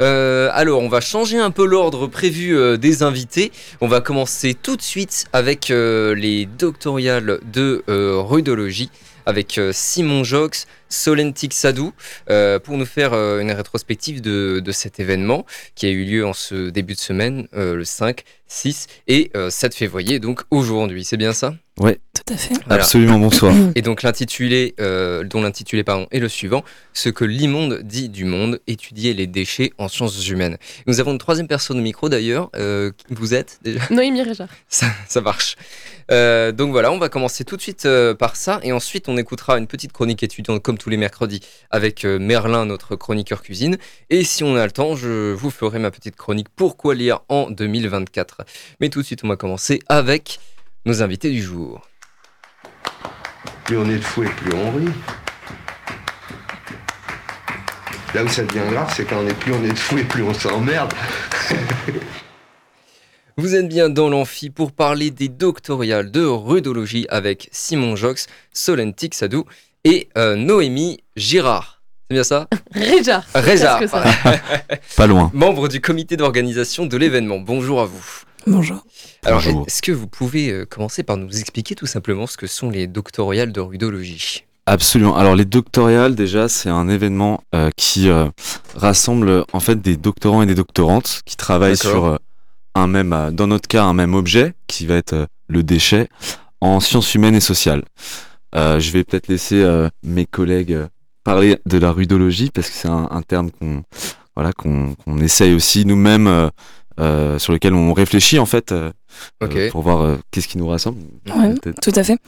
Euh, alors, on va changer un peu l'ordre prévu euh, des invités. On va commencer tout de suite avec euh, les doctoriales de rudologie avec Simon Jox, Solentic Sadou, pour nous faire une rétrospective de, de cet événement qui a eu lieu en ce début de semaine, le 5, 6 et euh, 7 février, donc aujourd'hui. C'est bien ça? Tout à fait. Voilà. Absolument, bonsoir. Et donc l'intitulé, euh, dont l'intitulé pardon, est le suivant Ce que l'immonde dit du monde, étudier les déchets en sciences humaines. Nous avons une troisième personne au micro d'ailleurs. Euh, vous êtes déjà? Noémie Réjard. ça, ça marche. Euh, donc voilà, on va commencer tout de suite euh, par ça et ensuite on écoutera une petite chronique étudiante comme tous les mercredis avec euh, Merlin, notre chroniqueur cuisine. Et si on a le temps, je vous ferai ma petite chronique Pourquoi lire en 2024. Mais tout de suite, on va commencer avec nos invités du jour. Plus on est de fou et plus on rit. Là où ça devient grave, c'est quand on est plus on est de fou et plus on s'emmerde. Vous êtes bien dans l'amphi pour parler des doctoriales de rudologie avec Simon Jox, Solentic Sadou et euh, Noémie Girard. C'est bien ça? Réjard. Réjard. Pas loin. membre du comité d'organisation de l'événement. Bonjour à vous. Bonjour. Alors, est-ce que vous pouvez euh, commencer par nous expliquer tout simplement ce que sont les doctoriales de rudologie? Absolument. Alors les doctoriales, déjà, c'est un événement euh, qui euh, rassemble en fait des doctorants et des doctorantes qui travaillent sur euh, un même, euh, dans notre cas, un même objet qui va être euh, le déchet en sciences humaines et sociales. Euh, je vais peut-être laisser euh, mes collègues parler de la rudologie parce que c'est un, un terme qu'on voilà qu'on essaye aussi nous-mêmes euh, sur lequel on réfléchit en fait euh, euh, pour voir euh, qu'est-ce qui nous rassemble. Ouais. Tout à fait.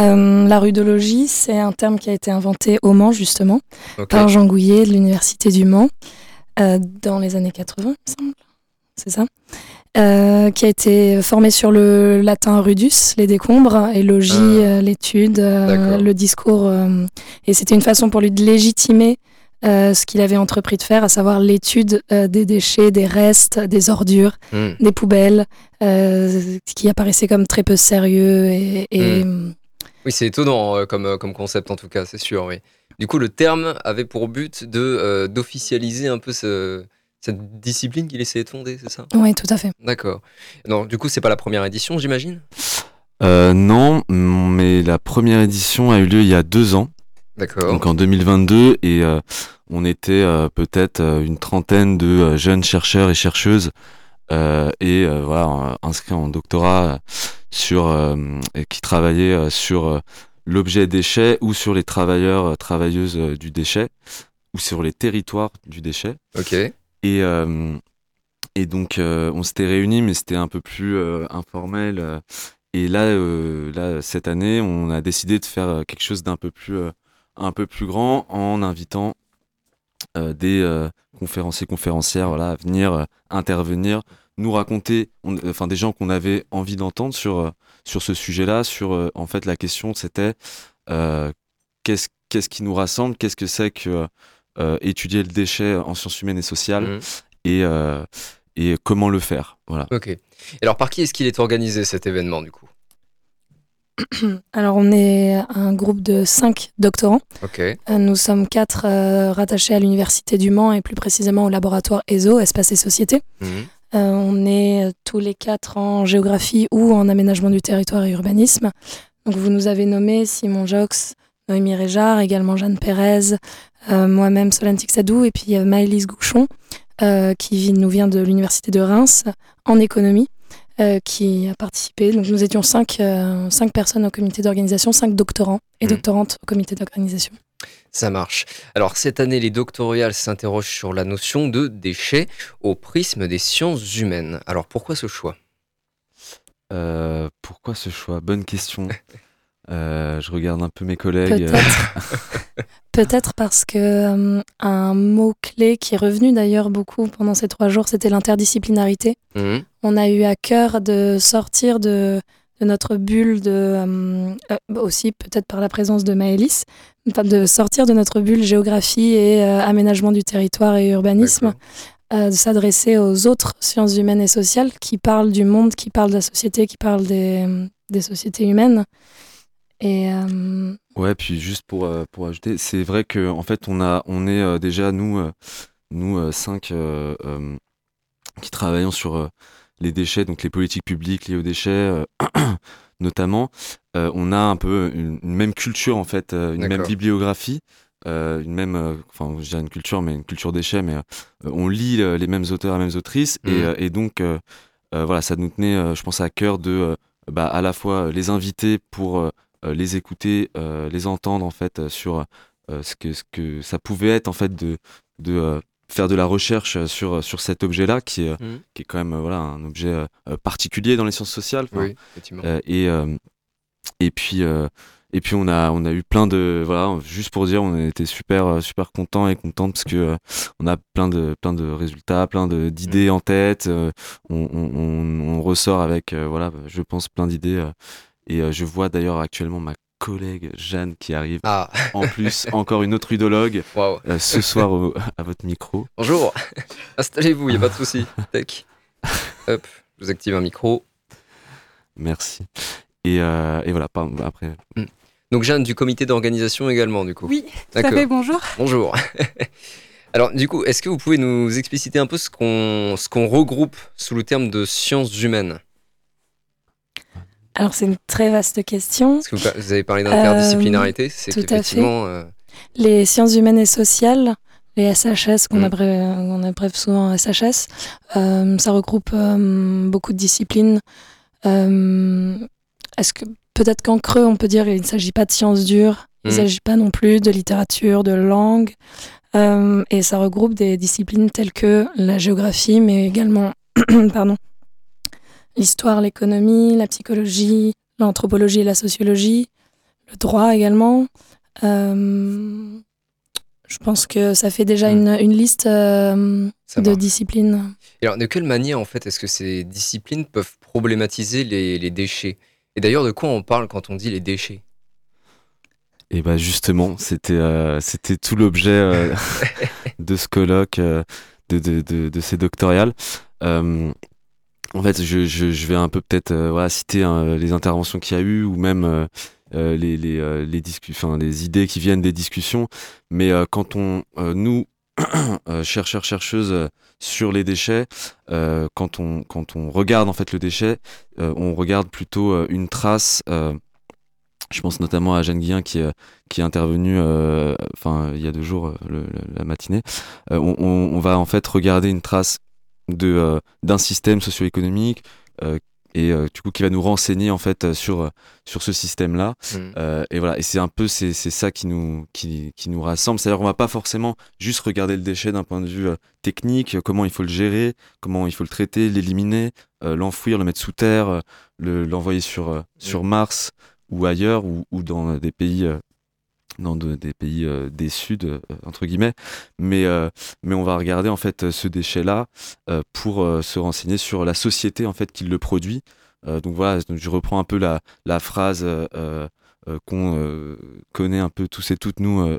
Euh, la rudologie, c'est un terme qui a été inventé au Mans, justement, par Jean Gouillet de l'Université du Mans, euh, dans les années 80, il me semble. C'est ça Euh, qui a été formé sur le latin rudus, les décombres, et logie, Ah. euh, l'étude, euh, le discours. euh, et c'était une façon pour lui de légitimer euh, ce qu'il avait entrepris de faire, à savoir l'étude euh, des déchets, des restes, des ordures, Hmm. des poubelles, euh, ce qui apparaissait comme très peu sérieux et, et, Oui, c'est étonnant euh, comme, euh, comme concept en tout cas, c'est sûr. Oui. Du coup, le terme avait pour but de euh, d'officialiser un peu ce- cette discipline qu'il essayait de fonder, c'est ça? Oui, tout à fait. D'accord. Non, du coup, c'est pas la première édition, j'imagine? Euh, non, mais la première édition a eu lieu il y a deux ans, D'accord. donc en 2022, et euh, on était euh, peut-être euh, une trentaine de jeunes chercheurs et chercheuses et voilà inscrits en doctorat sur et qui travaillaient sur l'objet déchet ou sur les travailleurs travailleuses du déchet ou sur les territoires du déchet. Ok. Et, et donc, on s'était réunis, mais c'était un peu plus informel. et là, euh, là, cette année, on a décidé de faire quelque chose d'un peu plus, euh, un peu plus grand en invitant euh, des euh, conférenciers, conférencières, voilà, à venir euh, intervenir, nous raconter, on- enfin, des gens qu'on avait envie d'entendre sur sur ce sujet-là. Sur, en fait, la question, c'était qu'est-ce qu'est-ce qui nous rassemble, qu'est-ce que c'est que étudier le déchet en sciences humaines et sociales Mhm. et, et comment le faire. Voilà. Ok. Et alors, par qui est-ce qu'il est organisé cet événement du coup? Alors, on est un groupe de cinq doctorants. Euh, Nous sommes quatre euh, rattachés à l'Université du Mans et plus précisément au laboratoire ESO, Espace et Société. Mhm. Euh, on est tous les quatre en géographie ou en aménagement du territoire et urbanisme. Donc vous nous avez nommé Simon Jox, Noémie Réjard, également Jeanne Pérez, euh, moi-même Solantic Sadou et puis il y a Maëlys Gouchon qui nous vient de l'université de Reims en économie euh, qui a participé. Donc nous étions cinq, euh, cinq personnes au comité d'organisation, cinq doctorants et Mhm. doctorantes au comité d'organisation. Ça marche. Alors, cette année, les doctoriales s'interrogent sur la notion de déchets au prisme des sciences humaines. Alors, pourquoi ce choix? Euh, pourquoi ce choix? Bonne question. je regarde un peu mes collègues. Peut-être parce que un mot clé qui est revenu d'ailleurs beaucoup pendant ces trois jours, c'était l'interdisciplinarité. Mmh. On a eu à cœur de sortir de, de notre bulle de aussi peut-être par la présence de Maëlys, de sortir de notre bulle géographie et aménagement du territoire et urbanisme de s'adresser aux autres sciences humaines et sociales qui parlent du monde, qui parlent de la société, qui parlent des, des sociétés humaines. Et euh, ouais, puis juste pour, euh, pour ajouter, c'est vrai que en fait on a on est euh, déjà nous nous cinq qui travaillons sur les déchets, donc les politiques publiques liées aux déchets notamment, on a un peu une, même culture en fait, une même bibliographie. Euh, une même, euh, enfin, je dirais une culture, mais une culture déchets, mais euh, on lit les mêmes auteurs, les mêmes autrices, et, mmh. et, donc, voilà, ça nous tenait, je pense, à cœur de, bah, à la fois les inviter pour les écouter, les entendre, en fait, sur ce, que, ce que ça pouvait être, en fait, de, de faire de la recherche sur, sur cet objet-là, qui, est mmh. qui est quand même voilà, un objet particulier dans les sciences sociales. Oui, et, et puis, et puis on a on a eu plein de voilà juste pour dire on était super euh, super content et content parce que euh, on a plein de plein de résultats, plein de d'idées en tête. Euh, on, on, on, ressort avec voilà je pense plein d'idées et je vois d'ailleurs actuellement ma collègue Jeanne qui arrive. Ah. En plus, encore une autre udologue ce soir à votre micro. Bonjour, installez-vous, il n'y a pas de souci. Tac. Hop, je vous active un micro. Merci. Et, et voilà, après. Mm. Donc Jeanne du comité d'organisation également du coup. Oui, ça fait bonjour. Bonjour. Alors du coup, est-ce que vous pouvez nous expliciter un peu ce qu'on ce qu'on regroupe sous le terme de sciences humaines? Alors c'est une très vaste question. Parce que vous, avez parlé d'interdisciplinarité, c'est euh, effectivement euh, les sciences humaines et sociales, les SHS qu'on mmh. abrève, souvent SHS, euh, ça regroupe beaucoup de disciplines. Est-ce que peut-être qu'en creux, on peut dire qu'il ne s'agit pas de sciences dures, il ne mm. s'agit pas non plus de littérature, de langue. Et ça regroupe des disciplines telles que la géographie, mais également pardon, l'histoire, l'économie, la psychologie, l'anthropologie et la sociologie, le droit également. Euh, je pense que ça fait déjà mm. une, liste euh, de disciplines. alors, de quelle manière, en fait, est-ce que ces disciplines peuvent problématiser les déchets? Et d'ailleurs, de quoi on parle quand on dit les déchets? Et bah justement, c'était euh, c'était tout l'objet euh, de ce colloque, euh, de, de, de, ces doctorales. En fait, je, vais un peu peut-être voilà, citer hein, les interventions qu'il y a eu ou même les, les, les, idées qui viennent des discussions. Mais quand on, nous, chercheurs, chercheuses, sur les déchets, euh, quand, on, regarde en fait le déchet, euh, on regarde plutôt euh, une trace. je pense notamment à Jeanne Guillain qui, est intervenue enfin, il y a deux jours, la matinée. On, va en fait regarder une trace de d'un système socio-économique et euh, du coup qui va nous renseigner en fait euh, sur euh, sur ce système là mm. et voilà et c'est un peu c'est ça qui nous qui, qui nous rassemble c'est à dire qu'on va pas forcément juste regarder le déchet d'un point de vue technique comment il faut le gérer comment il faut le traiter l'éliminer l'enfouir le mettre sous terre l'envoyer sur sur mm. Mars ou ailleurs ou, ou dans des pays dans des pays euh, des Suds, euh, entre guillemets. Mais, euh, mais on va regarder en fait ce déchet-là pour se renseigner sur la société en fait qui le produit. donc voilà, je reprends un peu la, la phrase qu'on connaît un peu tous et toutes nous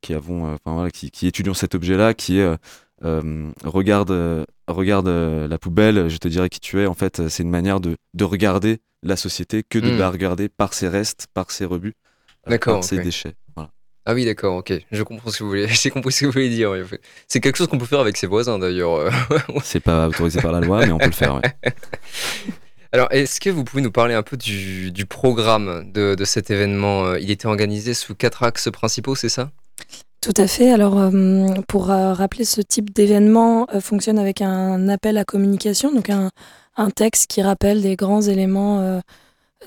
qui avons, enfin voilà, qui, qui, étudions cet objet-là, qui est regarde, regarde la poubelle, je te dirai qui tu es. En fait, c'est une manière de, de regarder la société que de hmm. la regarder par ses restes, par ses rebuts. D'accord. Ces déchets. Ah oui, d'accord, ok. Je comprends ce que vous voulez. J'ai compris ce que vous voulez dire. C'est quelque chose qu'on peut faire avec ses voisins d'ailleurs. C'est pas autorisé par la loi, mais on peut le faire. Alors, est-ce que vous pouvez nous parler un peu du, programme de, cet événement Il était organisé sous quatre axes principaux, c'est ça? Tout à fait. Alors, euh, pour euh, rappeler, ce type d'événement euh, fonctionne avec un appel à communication, donc un, un texte qui rappelle des grands éléments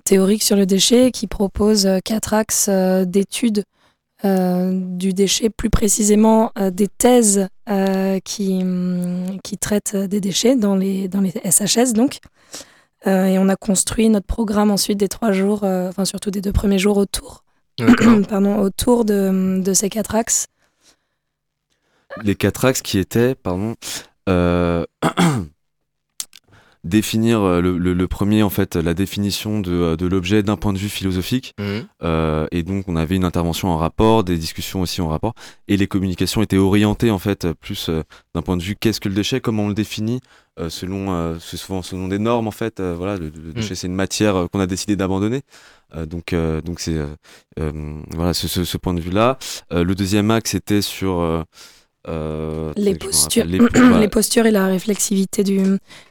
théorique sur le déchet qui propose euh, quatre axes euh, d'études euh, du déchet, plus précisément des thèses qui, mm, qui traitent des déchets dans les, dans les SHS. Donc. et on a construit notre programme ensuite des trois jours, enfin surtout des deux premiers jours autour, pardon, autour de, de, ces quatre axes. Les quatre axes qui étaient, pardon, définir euh, le, premier en fait la définition de, euh, de l'objet d'un point de vue philosophique mhm. euh, et donc on avait une intervention en rapport des discussions aussi en rapport et les communications étaient orientées en fait plus d'un point de vue qu'est-ce que le déchet comment on le définit selon souvent selon des normes en fait voilà le, mhm. déchet c'est une matière qu'on a décidé d'abandonner donc donc c'est voilà ce, ce, point de vue là le deuxième axe était sur euh, les, postures, les, postures et la réflexivité du,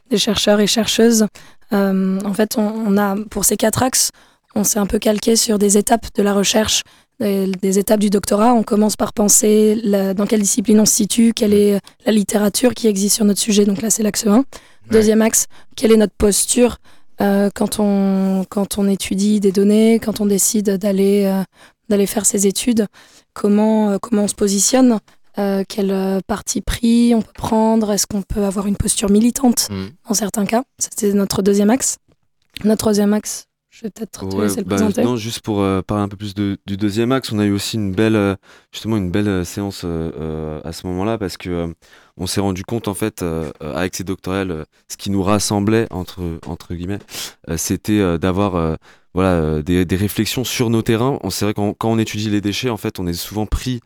des chercheurs et chercheuses. Euh, en fait, on, a pour ces quatre axes, on s'est un peu calqué sur des étapes de la recherche, des, étapes du doctorat. On commence par penser dans quelle discipline on se situe, quelle est la littérature qui existe sur notre sujet. Donc là, c'est l'axe 1. Deuxième axe, quelle est notre posture euh, quand, on, quand on étudie des données, quand on décide d'aller d'aller faire ses études, comment, comment on se positionne euh, quel euh, parti pris on peut prendre, est-ce qu'on peut avoir une posture militante mm. en certains cas? C'était notre deuxième axe. Notre troisième axe, je vais peut-être te laisser le bah, présenter. Non, juste pour euh, parler un peu plus du deuxième axe, on a eu aussi une belle, justement une belle séance à ce moment-là parce que on s'est rendu compte en fait avec ces doctorales, ce qui nous rassemblait entre entre guillemets, c'était d'avoir voilà des, des, réflexions sur nos terrains. On c'est vrai quand, quand on étudie les déchets, en fait, on est souvent pris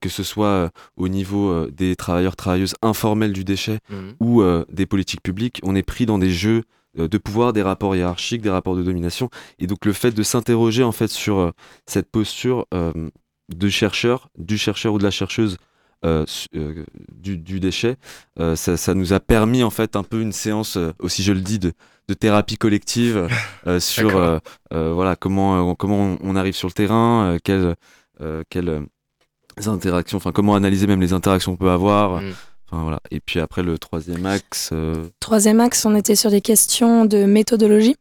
que ce soit euh, au niveau euh, des travailleurs, travailleuses informels du déchet mhm. ou des politiques publiques, on est pris dans des jeux de pouvoir, des rapports hiérarchiques, des rapports de domination. Et donc le fait de s'interroger en fait sur cette posture de chercheur, du chercheur ou de la chercheuse du, déchet, ça, nous a permis en fait un peu une séance, aussi je le dis, de, thérapie collective sur voilà comment comment on arrive sur le terrain, quelle quelle interactions, enfin comment analyser même les interactions qu'on peut avoir. Mm. Enfin, voilà. Et puis après le troisième axe. Euh, troisième axe, on était sur des questions de méthodologie.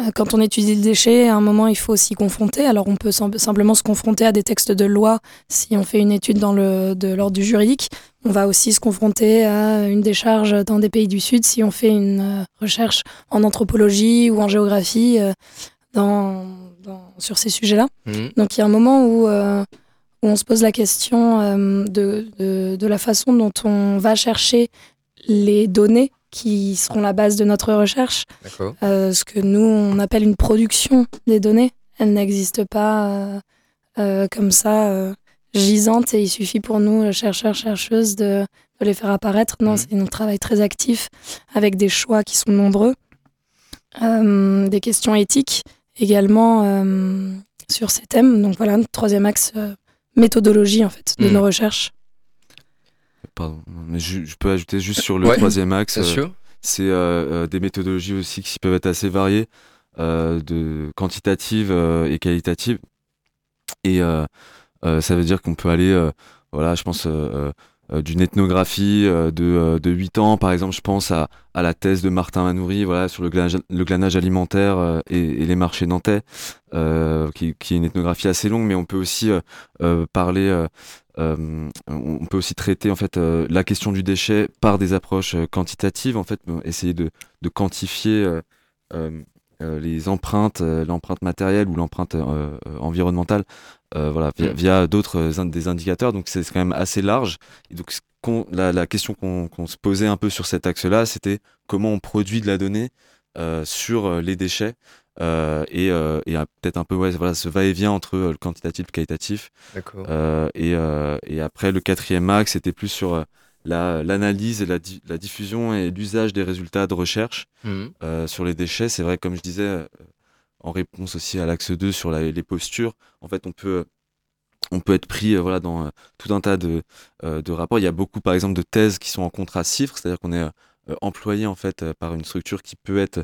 Euh, quand on étudie le déchet, à un moment, il faut s'y confronter. Alors, on peut simplement se confronter à des textes de loi si on fait une étude dans le, de l'ordre du juridique. On va aussi se confronter à une décharge dans des pays du Sud si on fait une euh, recherche en anthropologie ou en géographie dans, sur ces sujets-là. Mm. Donc, il y a un moment où où on se pose la question euh, de, de, la façon dont on va chercher les données qui seront la base de notre recherche. Euh, ce que nous, on appelle une production des données. Elle n'existe pas euh, comme ça, gisante, et il suffit pour nous, chercheurs, chercheuses, de, de les faire apparaître. Non, mhm. c'est un travail très actif, avec des choix qui sont nombreux, des questions éthiques également sur ces thèmes. Donc voilà, troisième axe méthodologie en fait de hmm. nos recherches. Pardon, mais je, peux ajouter juste sur le troisième axe. Euh, c'est euh, euh, des méthodologies aussi qui peuvent être assez variées, de quantitatives et qualitatives. Et ça veut dire qu'on peut aller, voilà, je pense euh, d'une ethnographie euh, de, euh, de 8 ans, par exemple, je pense à, la thèse de Martin Manoury voilà, sur le glanage, alimentaire et, les marchés nantais, qui, est une ethnographie assez longue, mais on peut aussi parler, on peut aussi traiter en fait la question du déchet par des approches quantitatives, en fait, essayer de quantifier les empreintes, l'empreinte matérielle ou l'empreinte environnementale euh, voilà, via, d'autres euh, des indicateurs. Donc c'est quand même assez large. Et donc la, la, question qu'on se posait un peu sur cet axe-là, c'était comment on produit de la donnée euh, sur les déchets. Euh, et, et peut-être un peu ouais, voilà, ce va-et-vient entre le quantitatif et le qualitatif. Et, et, après, le quatrième axe, c'était plus sur l'analyse et la, la, diffusion et l'usage des résultats de recherche mmh. sur les déchets. C'est vrai, comme je disais, en réponse aussi à l'axe 2 sur les postures, en fait, on peut on peut être pris euh, voilà dans euh, tout un tas de, euh, de rapports. Il y a beaucoup par exemple de thèses qui sont en contrat cifre, c'est-à-dire qu'on est employé en fait par une structure qui peut être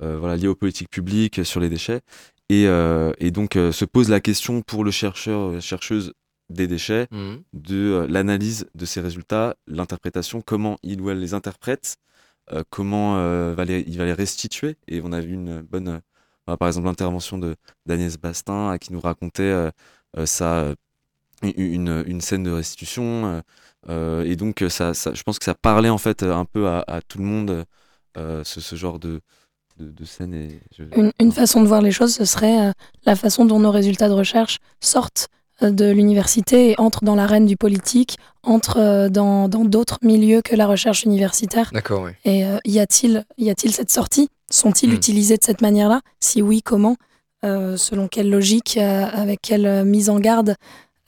voilà liée aux politiques publiques sur les déchets et, et donc se pose la question pour le chercheur chercheuse des déchets mmh. de l'analyse de ces résultats, l'interprétation, comment il ou elle les interprète, comment va les, il va les restituer et on a vu une bonne par exemple, l'intervention de d'Agnès Bastin qui nous racontait euh, euh, ça, une, une, scène de restitution. Euh, et donc, ça, ça, je pense que ça parlait en fait un peu à, tout le monde, ce, ce, genre de, de, de scène. Et je- Une, une façon de voir les choses, ce serait euh, la façon dont nos résultats de recherche sortent euh, de l'université et entrent dans l'arène du politique, entrent euh, dans dans d'autres milieux que la recherche universitaire. D'accord, oui. Et euh, y a-t-il y a-t-il cette sortie? Sont-ils Hmm. utilisés de cette manière-là? Si oui, comment? Euh, Selon quelle logique euh, Avec quelle mise en garde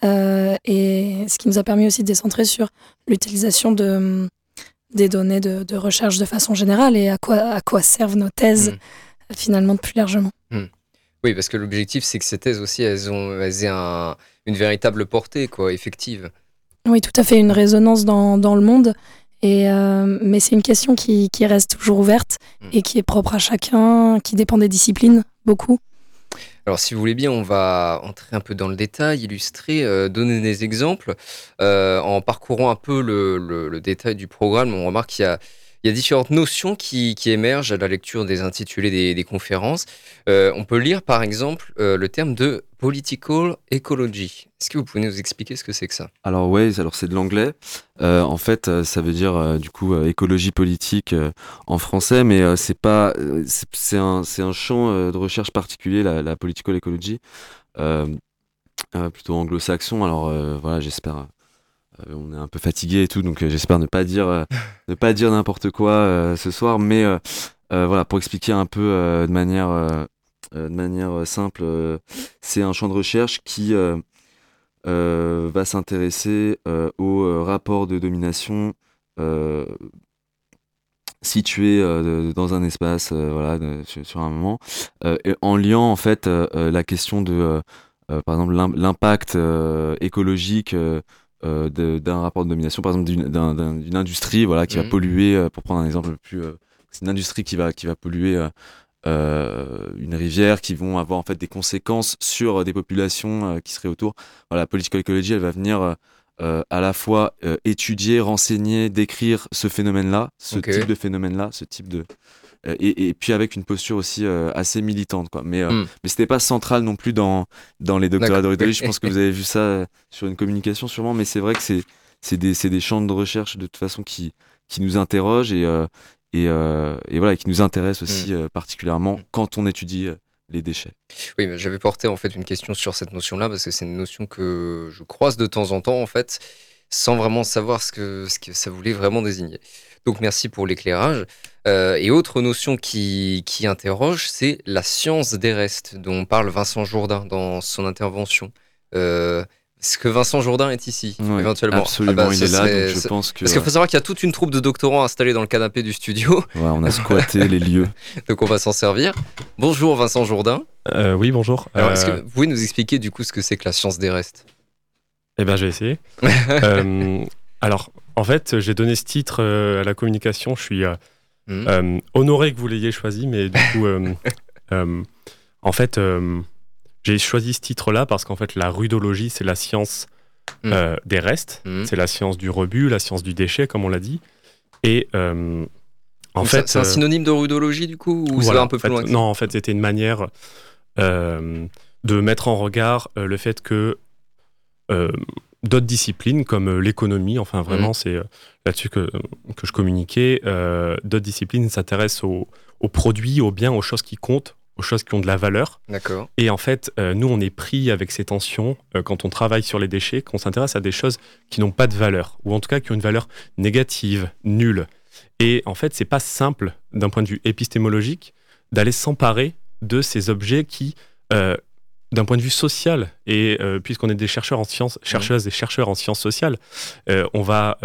Et ce qui nous a permis aussi de décentrer sur l'utilisation de hum, des données de, de recherche de façon générale et à quoi, à quoi servent nos thèses Hmm. finalement plus largement. Oui, parce que l'objectif, c'est que ces thèses aussi, elles, ont, elles aient un- une véritable portée, quoi, effective. Oui, tout à fait, une résonance dans, dans le monde. Et, euh, mais c'est une question qui, qui reste toujours ouverte Mm. et qui est propre à chacun, qui dépend des disciplines, beaucoup. Alors, si vous voulez bien, on va entrer un peu dans le détail, illustrer, euh, donner des exemples. Euh, en parcourant un peu le, le- le détail du programme, on remarque qu'il y a, il y a différentes notions qui, qui émergent à la lecture des intitulés des, des conférences. On peut lire, par exemple, le terme de political ecology. Est-ce que vous pouvez nous expliquer ce que c'est que ça? Alors ouais, alors c'est de l'anglais. Euh, en fait, euh, ça veut dire euh, du coup écologie politique euh, en français, mais c'est pas, c'est un, c'est un champ de recherche particulier, la, la political ecology, plutôt anglo-saxon. Alors voilà, j'espère. on est un peu fatigué et tout, donc j'espère ne pas dire, ne pas dire n'importe quoi ce soir, mais voilà, pour expliquer un peu de manière, de manière euh, simple, euh, c'est un champ de recherche qui euh, euh, va s'intéresser euh, au euh, rapport de domination euh, situé euh, de- dans un espace, euh, voilà, sur, un moment, euh, et en liant en fait euh, euh, la question de, euh, euh, par exemple, l'im- l'impact euh, écologique euh, euh, d'un rapport de domination, par exemple d'une d'un- d'un- d'une industrie, voilà, qui va polluer, euh, pour prendre un exemple le plus, euh, c'est une industrie qui va qui va polluer. Euh, une rivière qui vont avoir en fait des conséquences sur euh, des populations euh, qui seraient autour. Voilà, la political ecology, elle va venir euh, à la fois euh, étudier, renseigner, décrire ce phénomène-là, ce type de phénomène-là, ce type de euh, et, et puis avec une posture aussi assez militante quoi. Mais Hmm. mais c'était pas central non plus dans dans les doctorats d'origine. Je pense que vous avez vu ça sur une communication sûrement, mais c'est vrai que c'est c'est des des champs de recherche de toute façon qui qui nous interrogent et et, euh, et voilà qui nous intéressent aussi euh, particulièrement Mm. quand on étudie euh, les déchets. Oui, j'avais porté en fait une question sur cette notion-là parce que c'est une notion que je croise de temps en temps en fait, sans vraiment savoir ce que, ce que ça voulait vraiment désigner. Donc merci pour l'éclairage. Euh, et autre notion qui, qui interroge, c'est la science des restes dont parle Vincent Jourdain dans son intervention. Euh, Est-ce que Vincent Jourdain est ici éventuellement? Absolument, Ah bah, il est là. donc je pense que Parce qu'il faut savoir qu'il y a toute une troupe de doctorants installés dans le canapé du studio, ouais, on a squatté les lieux. donc on va s'en servir. Bonjour Vincent Jourdain. Euh, oui, bonjour. Alors, est-ce que Euh, vous pouvez nous expliquer du coup ce que c'est que la science des restes? Eh ben, je vais essayer. Euh, alors, en fait, j'ai donné ce titre euh, à la communication. Je suis euh, honoré que vous l'ayez choisi, mais du coup, euh, euh, en fait, euh, j'ai choisi ce titre-là parce qu'en fait, la rudologie, c'est la science Mhm. euh, des restes. Mhm. C'est la science du rebut, la science du déchet, comme on l'a dit. Et euh, en Donc, fait, c'est un euh, synonyme de rudologie du coup ou ça Voilà, va un peu plus fait, loin Non, en fait, c'était une manière de mettre en regard le fait que d'autres disciplines, comme l'économie, enfin vraiment, Mhm. c'est là-dessus que, que je communiquais, euh, d'autres disciplines s'intéressent aux, aux produits, aux biens, aux choses qui comptent, aux choses qui ont de la valeur. D'accord. Et en fait, euh, nous, on est pris avec ces tensions euh, quand on travaille sur les déchets, qu'on s'intéresse à des choses qui n'ont pas de valeur, ou en tout cas qui ont une valeur négative, nulle. Et en fait, c'est pas simple, d'un point de vue épistémologique, d'aller s'emparer de ces objets qui, euh, d'un point de vue social, et puisqu'on est des chercheurs en sciences, chercheuses et chercheurs en sciences sociales, on, va,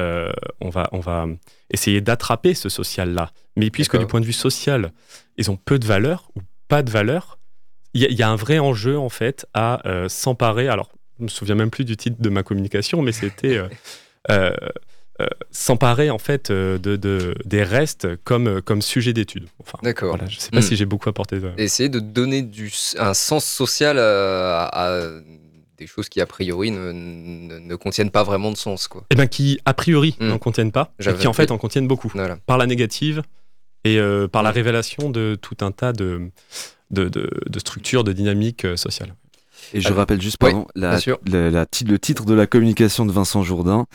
on, va, on va essayer d'attraper ce social-là. Mais puisque du point de vue social, ils ont peu de valeur ou pas de valeur, il y, a- il y a un vrai enjeu en fait à euh, s'emparer. Alors, je me souviens même plus du titre de ma communication, mais c'était euh, euh, s'emparer en fait de, de- des restes comme, comme sujet d'étude. Enfin, D'accord. voilà, je sais pas Hmm. si j'ai beaucoup apporté. De... Essayer de donner du, un sens social à, à des choses qui a priori ne, ne, ne contiennent pas vraiment de sens quoi. Eh bien, qui a priori Hmm. n'en contiennent pas, et qui en fait en contiennent beaucoup, Voilà. par la négative et euh, par la révélation de tout un tas de, de, de- de structures, de dynamiques euh, sociales. Et je Alors, rappelle juste, oui, la- le titre de la communication de Vincent Jourdain.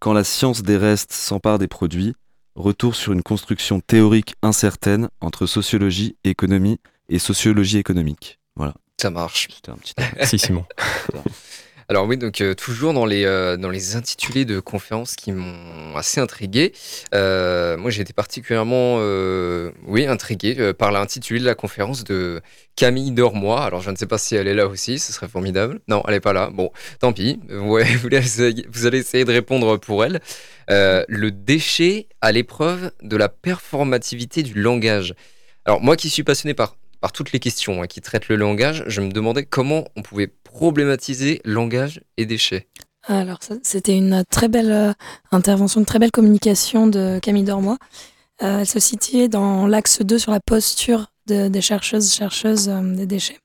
Quand la science des restes s'empare des produits, retour sur une construction théorique incertaine entre sociologie, économie et sociologie économique. Voilà. Ça marche. C'était un petit. Merci Simon. Alors oui, donc euh, toujours dans les, euh, dans les intitulés de conférences qui m'ont assez intrigué. Euh, moi, j'ai été particulièrement, oui, intrigué par l'intitulé de la conférence de Camille Dormois. Alors, je ne sais pas si elle est là aussi, ce serait formidable. Non, elle n'est pas là. Bon, tant pis. Vous, allez, essayer de répondre pour elle. Le déchet à l'épreuve de la performativité du langage. Alors, moi qui suis passionné par par toutes les questions hein, qui traitent le langage, je me demandais comment on pouvait problématiser langage et déchets. Alors, c'était une très belle euh, intervention, une très belle communication de Camille Dormois. Euh, elle se situait dans l'axe 2 sur la posture de- des chercheuses, chercheuses euh, des déchets.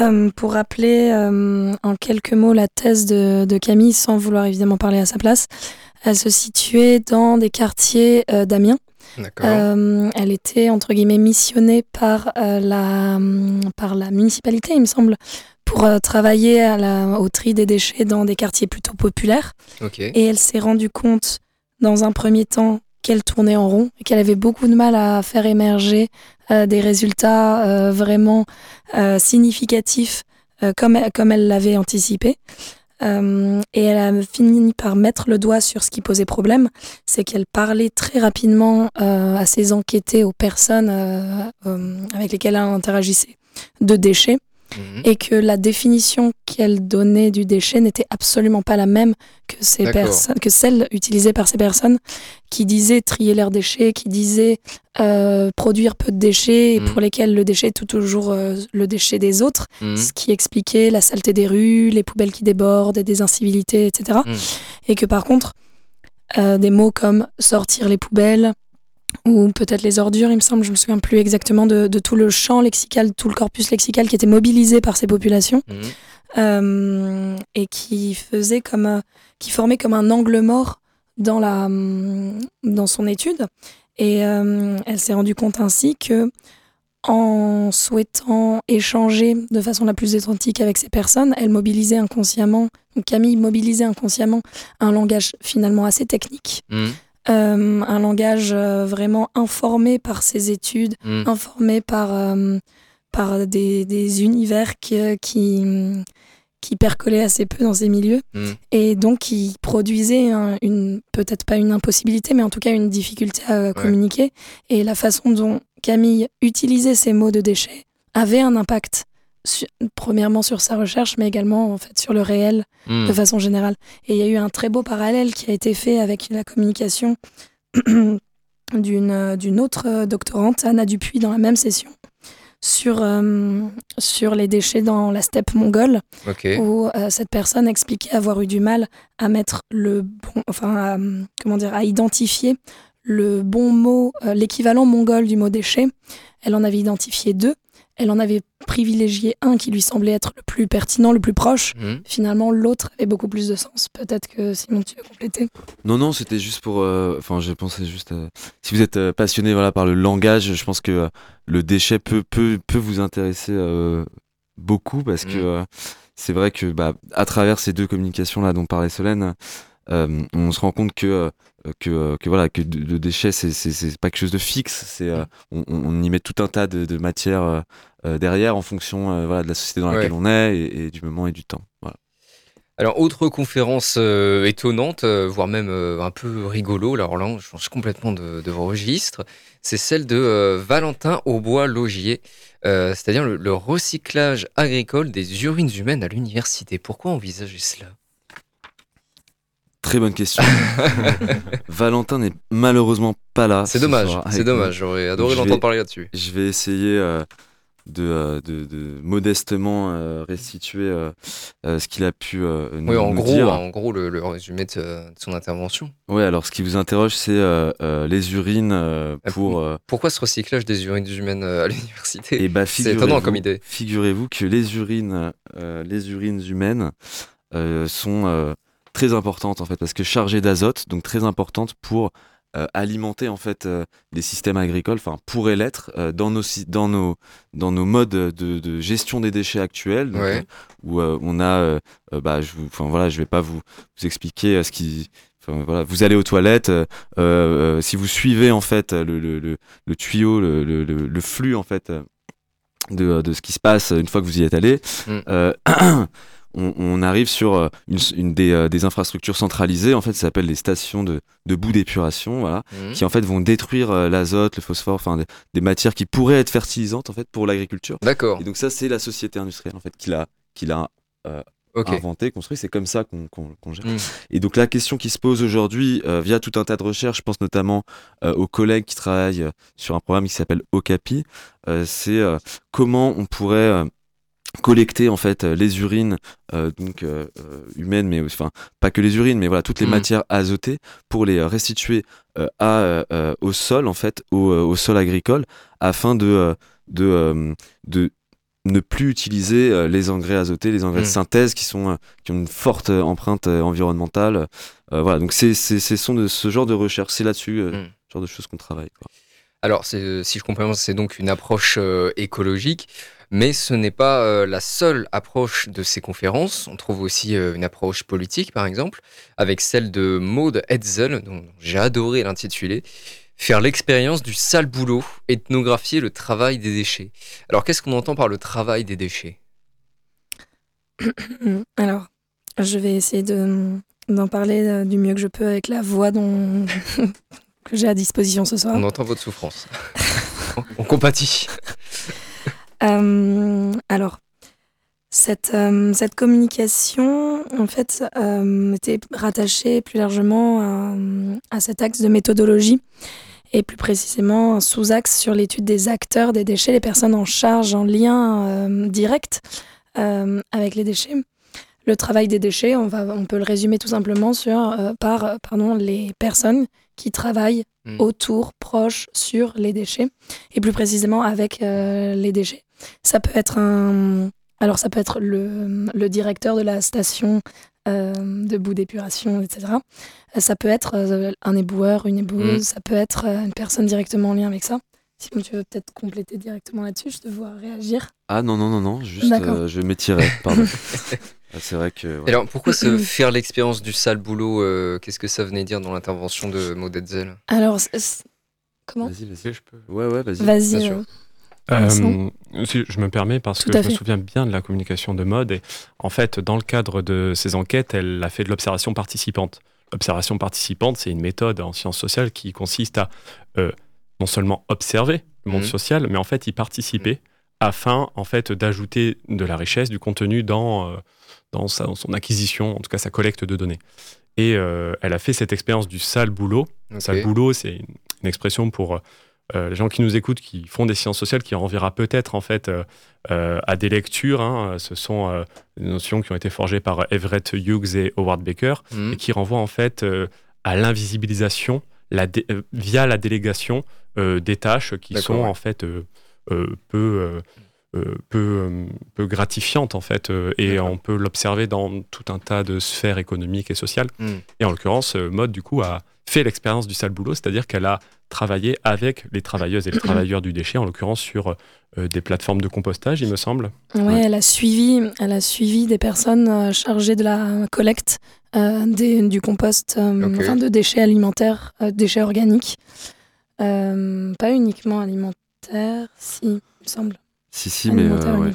Euh, pour rappeler en quelques mots la thèse de, de Camille, sans vouloir évidemment parler à sa place, elle se situait dans des quartiers d'Amiens. Elle était entre guillemets missionnée par la par la municipalité, il me semble, pour euh, travailler à la, au tri des déchets dans des quartiers plutôt populaires. Et elle s'est rendue compte, dans un premier temps, qu'elle tournait en rond et qu'elle avait beaucoup de mal à faire émerger euh, des résultats euh, vraiment euh, significatifs comme, comme elle l'avait anticipé. Et elle a fini par mettre le doigt sur ce qui posait problème, c'est qu'elle parlait très rapidement à ses enquêtés, aux personnes avec lesquelles elle interagissait, de déchets Mhm. et que la définition qu'elle donnait du déchet n'était absolument pas la même que, ces celle utilisée par ces personnes qui disaient trier leurs déchets, qui disaient euh, produire peu de déchets et Mhm. pour lesquels le déchet est tout toujours euh, le déchet des autres, Mhm. ce qui expliquait la saleté des rues, les poubelles qui débordent et des incivilités, etc. Et que par contre, euh, des mots comme sortir les poubelles ou peut-être les ordures, il me semble, je me souviens plus exactement de, de tout le champ lexical, tout le corpus lexical qui était mobilisé par ces populations Mhm. euh, et qui faisait comme, euh, qui formait comme un angle mort dans la, hum, dans son étude. Et euh, elle s'est rendue compte ainsi que en souhaitant échanger de façon la plus authentique avec ces personnes, elle mobilisait inconsciemment, donc Camille mobilisait inconsciemment un langage finalement assez technique, Mhm. Euh, un langage euh, vraiment informé par ses études, Mhm. informé par, euh, par des, des univers qui, qui, qui percolaient assez peu dans ces milieux Mhm. et donc qui produisaient un- une peut-être pas une impossibilité mais en tout cas une difficulté à communiquer et la façon dont Camille utilisait ces mots de déchets avait un impact su- premièrement sur sa recherche mais également en fait sur le réel Mhm. de façon générale. Et il y a eu un très beau parallèle qui a été fait avec la communication d'une euh, d'une autre euh, doctorante, Anna Dupuis, dans la même session, sur, euh, sur les déchets dans la steppe mongole, où euh, cette personne expliquait avoir eu du mal à mettre le bon, enfin, à, comment dire, à identifier le bon mot, euh, l'équivalent mongol du mot déchet. Elle en avait identifié deux. Elle en avait privilégié un qui lui semblait être le plus pertinent, le plus proche. Mhm. Finalement, l'autre avait beaucoup plus de sens. Peut-être que Simon, tu veux compléter Non, non, c'était juste pour. euh, Enfin, je pensais juste. à- si vous êtes euh, passionné voilà, par le langage, je pense que euh, le déchet peut, peut, peut vous intéresser euh, beaucoup parce que euh, c'est vrai que bah, à travers ces deux communications-là dont parlait Solène, euh, on se rend compte que. euh, que, euh, que voilà que le déchet c'est c'est pas quelque chose de fixe c'est euh, on, y met tout un tas de, de matières euh, euh, derrière en fonction euh, voilà de la société dans laquelle Ouais. on est et, et du moment et du temps voilà Alors, autre conférence euh, étonnante, euh, voire même euh, un peu rigolo, alors là, on change complètement de, de registre, c'est celle de euh, Valentin Aubois-Logier, euh, c'est-à-dire le, le recyclage agricole des urines humaines à l'université. Pourquoi envisager cela? Très bonne question. Valentin n'est malheureusement pas là. C'est ce dommage, c'est nous. dommage, j'aurais adoré l'entendre parler là-dessus. Je vais essayer euh, de, euh, de, de modestement euh, restituer ce qu'il a pu nous, Oui, en nous gros, dire. en gros le, le résumé de, de son intervention. Ouais, alors ce qui vous interroge, c'est les urines Ah, pour. Pourquoi ce recyclage des urines humaines à l'université? Et bah, C'est étonnant figurez-vous- comme idée. Figurez-vous que les urines, les urines humaines sont très importantes en fait, parce que chargées d'azote, donc très importantes pour euh, alimenter en fait euh, les systèmes agricoles, enfin pourraient l'être euh, dans nos dans nos dans nos modes de, de gestion des déchets actuels, donc, Ouais. euh, où euh, on a, euh, euh, bah, je vous, enfin voilà, je vais pas vous, vous expliquer euh, ce qui Enfin, voilà, vous allez aux toilettes, euh, euh, si vous suivez en fait le, le, le, le tuyau, le, le, flux en fait euh, de, de ce qui se passe une fois que vous y êtes allé, Mm. on, on arrive sur euh, une, une des, euh, des infrastructures centralisées. En fait, ça s'appelle les stations de, de bout d'épuration, voilà, Mhm. qui en fait vont détruire euh, l'azote, le phosphore, enfin des, des matières qui pourraient être fertilisantes en fait pour l'agriculture. D'accord. Et donc ça, c'est la société industrielle en fait qui l'a qui l'a Ok. inventé, construit. C'est comme ça qu'on gère. Mm. Et donc la question qui se pose aujourd'hui, euh, via tout un tas de recherches, je pense notamment euh, aux collègues qui travaillent euh, sur un programme qui s'appelle OCAPI, c'est comment on pourrait collecter en fait euh, les urines euh, donc euh, humaines mais enfin pas que les urines mais voilà toutes les Mm. matières azotées pour les restituer euh, à au sol en fait au, au sol agricole afin de de de ne plus utiliser les engrais azotés, les engrais Mm. de synthèse qui sont qui ont une forte empreinte environnementale. Voilà, donc c'est c'est ce sont de ce genre de recherche, c'est là-dessus, Mm. ce genre de choses qu'on travaille. quoi. Alors, si je comprends bien, c'est donc une approche euh, écologique, mais ce n'est pas euh, la seule approche de ces conférences. On trouve aussi euh, une approche politique, par exemple, avec celle de Maud Hetzel, dont j'ai adoré l'intitulé. Faire l'expérience du sale boulot, ethnographier le travail des déchets. Alors, qu'est-ce qu'on entend par le travail des déchets? Mm. Alors, je vais essayer de- d'en parler euh, du mieux que je peux avec la voix dont... que j'ai à disposition ce soir. On entend votre souffrance. On compatit. Euh, alors, cette, euh, cette communication, en fait, euh, était rattachée plus largement à, cet axe de méthodologie et plus précisément un sous-axe sur l'étude des acteurs des déchets, les personnes en charge, en lien direct avec les déchets. Le travail des déchets, on, va, on peut le résumer tout simplement sur, euh, par euh, pardon, les personnes qui travaillent Mm. autour, proches, sur les déchets, et plus précisément avec euh, les déchets. Ça peut être un. Alors, ça peut être le, le directeur de la station euh, de bout d'épuration, etc. Ça peut être euh, un éboueur, une éboueuse, Mm. ça peut être euh, une personne directement en lien avec ça. Simon, tu veux peut-être compléter directement là-dessus, je te vois réagir. Ah non non non non, juste euh, je m'étirais, pardon. Ah, c'est vrai que ouais. Alors, pourquoi se faire l'expérience du sale boulot euh, Qu'est-ce que ça venait dire dans l'intervention de Maud Hetzel Alors, comment? Vas-y vas-y. Je peux. Ouais ouais vas-y. Vas-y. euh, si je me permets parce Tout que je me souviens bien de la communication de mode et en fait dans le cadre de ces enquêtes elle a fait de l'observation participante. L'observation participante c'est une méthode en sciences sociales qui consiste à euh, non seulement observer le monde Mhm. social mais en fait y participer afin en fait d'ajouter de la richesse, du contenu dans, euh, dans, sa- dans son acquisition, en tout cas sa collecte de données. Et euh, elle a fait cette expérience du sale boulot. Ok. Sale boulot, c'est une, une expression pour euh, les gens qui nous écoutent, qui font des sciences sociales, qui renverra peut-être en fait euh, à des lectures. hein. Ce sont des notions qui ont été forgées par Everett Hughes et Howard Baker Mhm. et qui renvoient en fait à l'invisibilisation la via la délégation des tâches qui sont ouais. en fait peu, euh, euh, peu, euh, peu gratifiantes en fait euh, et on peut l'observer dans tout un tas de sphères économiques et sociales. Mhm. Et en l'occurrence, euh, Mode du coup a fait l'expérience du sale boulot, c'est-à-dire qu'elle a travaillé avec les travailleuses et les travailleurs du déchet, en l'occurrence sur euh, des plateformes de compostage, il me semble. Ouais, Ouais. elle a suivi, elle a suivi des personnes euh, chargées de la collecte euh, des- du compost, euh, enfin de déchets alimentaires, euh, déchets organiques, Euh, pas uniquement alimentaires, si, il me semble, Si si mais euh, ouais.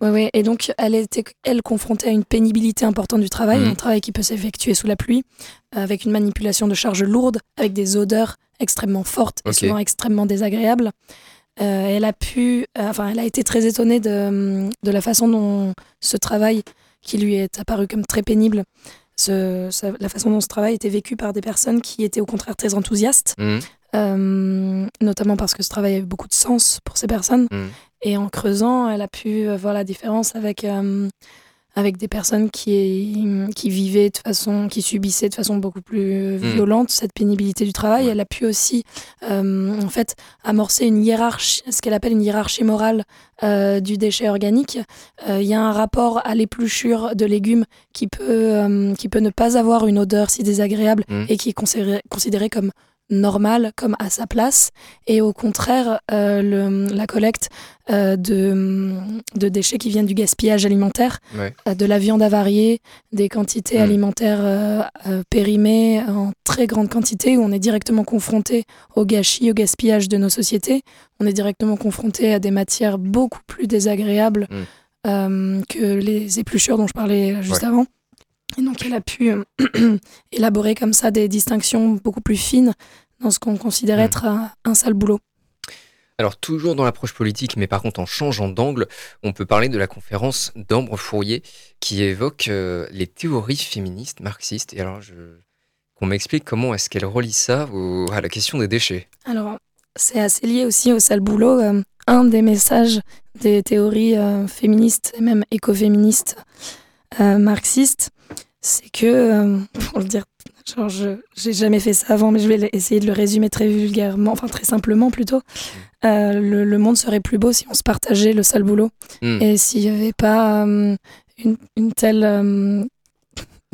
Ouais. Et donc, elle était, elle, confrontée à une pénibilité importante du travail, Mhm. un travail qui peut s'effectuer sous la pluie, euh, avec une manipulation de charges lourdes, avec des odeurs extrêmement fortes et souvent extrêmement désagréables. Euh, elle a pu, euh, enfin, elle a été très étonnée de, de la façon dont ce travail, qui lui est apparu comme très pénible, ce- ce- la façon dont ce travail était vécu par des personnes qui étaient au contraire très enthousiastes, Mhm. Euh, notamment parce que ce travail avait beaucoup de sens pour ces personnes. Mhm. Et en creusant, elle a pu euh, voir la différence avec, euh, avec des personnes qui, qui vivaient de façon, qui subissaient de façon beaucoup plus violente cette pénibilité du travail. Ouais. Elle a pu aussi, euh, en fait, amorcer une hiérarchie, ce qu'elle appelle une hiérarchie morale euh, du déchet organique. Euh, Il y a un rapport à l'épluchure de légumes qui peut, qui peut ne pas avoir une odeur si désagréable Mhm. et qui est considéré, considéré comme normal, comme à sa place, et au contraire, euh, le, la collecte euh, de, de, déchets qui viennent du gaspillage alimentaire, Ouais. euh, de la viande avariée, des quantités Mm. alimentaires périmées en très grande quantité, où on est directement confronté au gâchis, au gaspillage de nos sociétés. On est directement confronté à des matières beaucoup plus désagréables Mm. que les épluchures dont je parlais juste Ouais. avant. Et donc, elle a pu euh, élaborer comme ça des distinctions beaucoup plus fines dans ce qu'on considère Mm. être un, sale boulot. Alors toujours dans l'approche politique, mais par contre en changeant d'angle, on peut parler de la conférence d'Ambre Fourier qui évoque euh, les théories féministes marxistes. Et alors, je... qu'on m'explique comment est-ce qu'elle relie ça au- à la question des déchets. Alors, c'est assez lié aussi au sale boulot. Euh, un des messages des théories euh, féministes et même écoféministes marxistes, c'est que, euh, pour le dire, genre, je j'ai jamais fait ça avant, mais je vais essayer de le résumer très vulgairement, enfin très simplement plutôt. Euh, le, le monde serait plus beau si on se partageait le sale boulot Hmm. et s'il n'y avait pas euh, une, une telle, euh,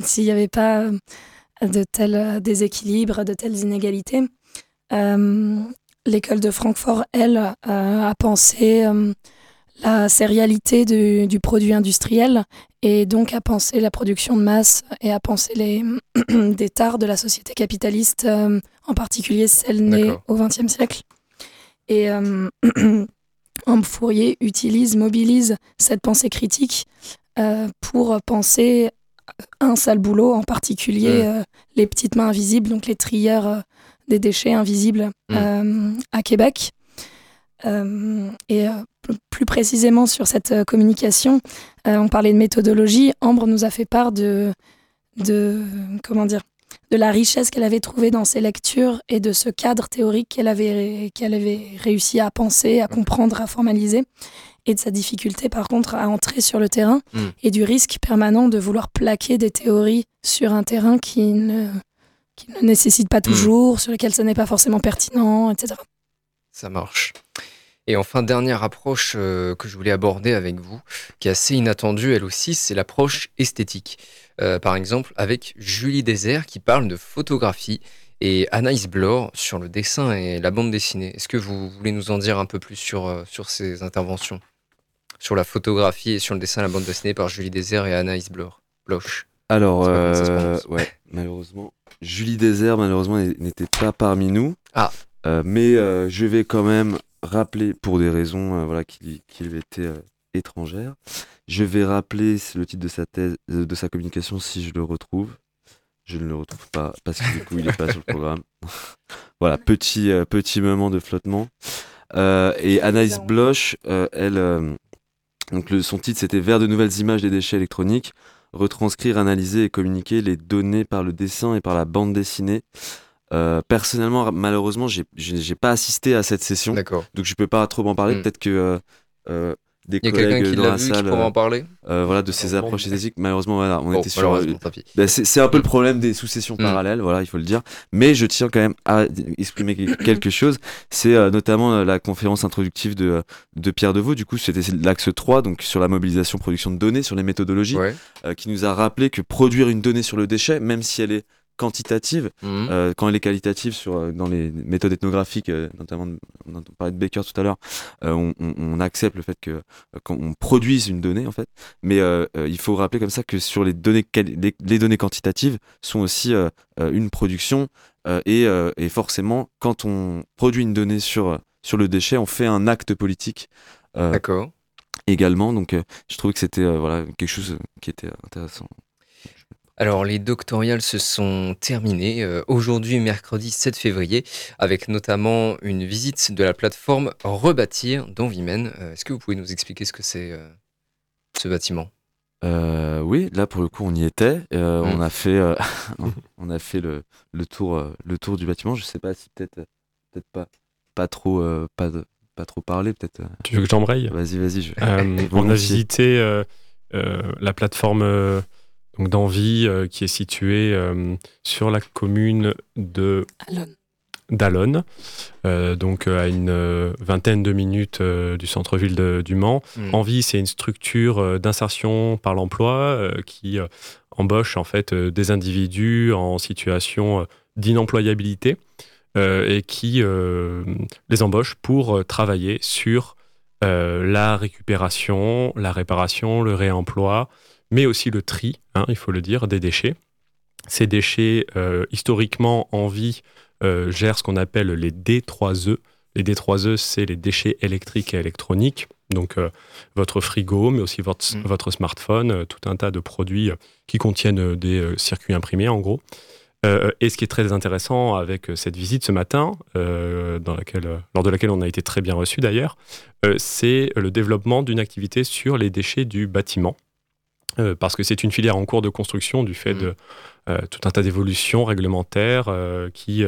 s'il n'y avait pas de tels déséquilibres, de telles inégalités. L'école de Francfort, elle, a pensé la sérialité du, du produit industriel et donc a pensé la production de masse et a pensé les des tares de la société capitaliste, euh, en particulier celle née au XXe siècle. Et euh, Fourier utilise, mobilise cette pensée critique euh, pour penser un sale boulot, en particulier euh, les petites mains invisibles, donc les trieurs des déchets invisibles Mm. euh, à Québec. Euh, et euh, plus précisément sur cette euh, communication, euh, on parlait de méthodologie. Ambre nous a fait part de, de comment dire, de la richesse qu'elle avait trouvée dans ses lectures et de ce cadre théorique qu'elle avait, qu'elle avait réussi à penser, à comprendre, à formaliser, et de sa difficulté par contre à entrer sur le terrain Mm. et du risque permanent de vouloir plaquer des théories sur un terrain qui ne, qui ne nécessite pas toujours, sur lequel ce n'est pas forcément pertinent, etc. Ça marche. Et enfin, dernière approche euh, que je voulais aborder avec vous, qui est assez inattendue elle aussi, c'est l'approche esthétique. Euh, par exemple, avec Julie Désert qui parle de photographie et Anaïs Blore sur le dessin et la bande dessinée. Est-ce que vous voulez nous en dire un peu plus sur, euh, sur ces interventions? Sur la photographie et sur le dessin et la bande dessinée par Julie Désert et Anaïs Blore Bloch. Alors, ouais, malheureusement, Julie Désert, malheureusement, n'était pas parmi nous. Ah. Euh, mais euh, je vais quand même rappeler, pour des raisons euh, voilà, qui, lui- qui lui étaient euh, étrangères, je vais rappeler le titre de sa thèse, euh, de sa communication si je le retrouve. Je ne le retrouve pas parce que du coup, il n'est pas sur le programme. voilà, petit, euh, petit moment de flottement. Euh, et Anaïs. Bloch, euh, elle, donc le, son titre c'était Vers de nouvelles images des déchets électroniques retranscrire, analyser et communiquer les données par le dessin et par la bande dessinée. Euh, personnellement, malheureusement, j'ai- pas assisté à cette session, D'accord. donc je peux pas trop en parler. Mm. Peut-être que euh, euh, des Il y a quelqu'un collègues qui dans l'a vu, qui salle, pourra en euh, parler euh, voilà, de ces Malheureusement, approches mais- esthétiques. Malheureusement, voilà, on était sur. Ben, c'est un peu le problème des sous-sessions Mm. parallèles, voilà, il faut le dire. Mais je tiens quand même à exprimer quel- quelque chose. C'est euh, notamment la conférence introductive de, de Pierre Deveau. Du coup, c'était l'axe 3, donc sur la mobilisation, production de données, sur les méthodologies, Ouais. euh, qui nous a rappelé que produire une donnée sur le déchet, même si elle est quantitative, Mhm. euh, quand elle est qualitative sur, euh, dans les méthodes ethnographiques, euh, notamment on parlé de Baker tout à l'heure, euh, on, on- on accepte le fait que quand on produise une donnée en fait, mais il faut rappeler comme ça que sur les données les, les données quantitatives sont aussi une production et, et forcément quand on produit une donnée sur sur le déchet, on fait un acte politique D'accord. également. Donc je trouvais que c'était voilà quelque chose qui était intéressant. Alors, les doctoriales se sont terminées euh, aujourd'hui, mercredi 7 février, avec notamment une visite de la plateforme Rebâtir d'Envimène. Euh, Est-ce que vous pouvez nous expliquer ce que c'est euh, ce bâtiment? Euh, oui, là pour le coup on y était. Euh, Mm. On a fait, euh, on a fait le, le tour, le tour du bâtiment. Je sais pas si peut-être, peut-être pas, pas trop, euh, pas, de- pas trop parler. Peut-être. Tu veux que j'embraye? Vas-y, vas-y. je- Euh, on a visité euh, euh, la plateforme euh, donc d'Envie euh, qui est située euh, sur la commune de Alon. d'Alonne, euh, donc euh, à une euh, vingtaine de minutes euh, du centre-ville de- du Mans. Hmm. Envie, c'est une structure euh, d'insertion par l'emploi euh, qui euh, embauche en fait euh, des individus en situation euh, d'inemployabilité et qui les embauche pour travailler sur la récupération, la réparation, le réemploi, mais aussi le tri, hein, il faut le dire, des déchets. Ces déchets, historiquement en vie, gèrent ce qu'on appelle les D3E. Les D3E, c'est les déchets électriques et électroniques. Donc votre frigo, mais aussi votre, mmh. votre smartphone, tout un tas de produits qui contiennent des circuits imprimés en gros. et ce qui est très intéressant avec cette visite ce matin, dans laquelle, lors de laquelle on a été très bien reçu d'ailleurs, c'est le développement d'une activité sur les déchets du bâtiment. Parce que c'est une filière en cours de construction du fait mmh. de tout un tas d'évolutions réglementaires qui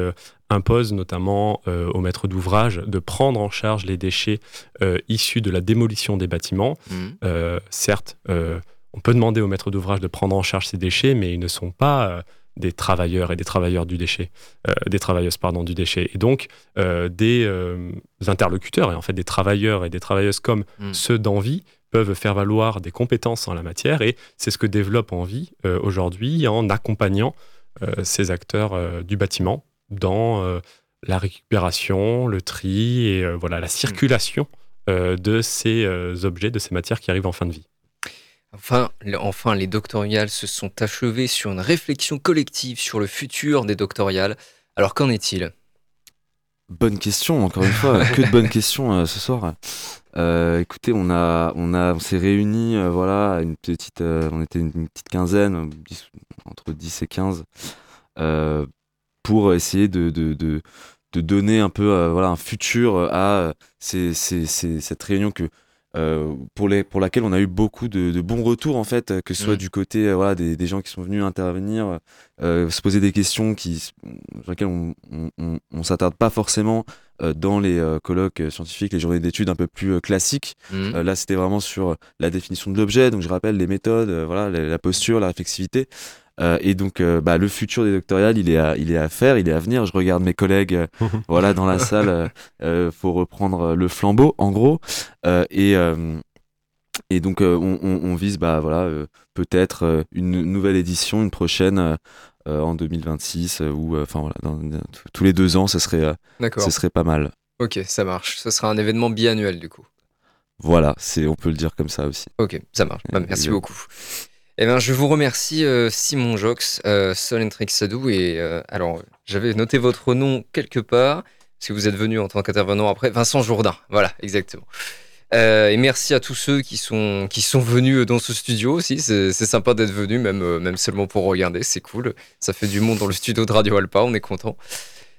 impose notamment euh, aux maîtres d'ouvrage de prendre en charge les déchets euh, issus de la démolition des bâtiments. Mmh. Euh, certes, on peut demander aux maîtres d'ouvrage de prendre en charge ces déchets, mais ils ne sont pas des travailleurs et des travailleurs du déchet, des travailleuses pardon du déchet, et donc des interlocuteurs et en fait des travailleurs et des travailleuses comme mmh. ceux d'envie peuvent faire valoir des compétences en la matière et c'est ce que développe Envie aujourd'hui en accompagnant ces acteurs du bâtiment dans euh, la récupération, le tri et euh, voilà la circulation euh, de ces objets, de ces matières qui arrivent en fin de vie. Enfin, enfin, les doctoriales se sont achevées sur une réflexion collective sur le futur des doctoriales. Alors qu'en est-il? Bonne question, encore une fois, que de bonnes questions ce soir. Écoutez, on a, on a, on s'est réunis, voilà, une petite, on était une, petite quinzaine, entre 10 et 15, pour essayer de, de, de, de donner un peu euh, voilà, un futur à ces, ces, cette réunion que, euh, pour, les, pour laquelle on a eu beaucoup de, bons retours en fait, que ce soit du côté euh, voilà, des, des, gens qui sont venus intervenir, se poser des questions qui, sur lesquelles on, on, on, s'attarde pas forcément dans les colloques scientifiques, les journées d'études un peu plus classiques. Mmh. là, c'était vraiment sur la définition de l'objet, donc je rappelle les méthodes, voilà, la, posture, la réflexivité. Euh, et donc, euh, bah, le futur des doctorales, il est, à, il est à faire, il est à venir. Je regarde mes collègues, euh, voilà, dans la salle. Il faut reprendre le flambeau, en gros. et et donc, on, on, vise, bah, voilà, peut-être une nouvelle édition, une prochaine. En 2026 ou enfin voilà tous les deux ans ce serait ce serait pas mal. Ok ça marche. Ce sera un événement biannuel du coup. Voilà c'est on peut le dire comme ça aussi. Ok ça marche. Bah, merci beaucoup. Eh bien, je vous remercie euh, Simon Jox, euh, Sol Sadou. Et euh, alors, j'avais noté votre nom quelque part, parce que vous êtes venu en tant qu'intervenant après. Vincent Jourdain, voilà, exactement. Euh, et merci à tous ceux qui sont, qui sont venus dans ce studio aussi. C'est sympa d'être venu, même, même seulement pour regarder, c'est cool. Ça fait du monde dans le studio de Radio Alpa, on est content.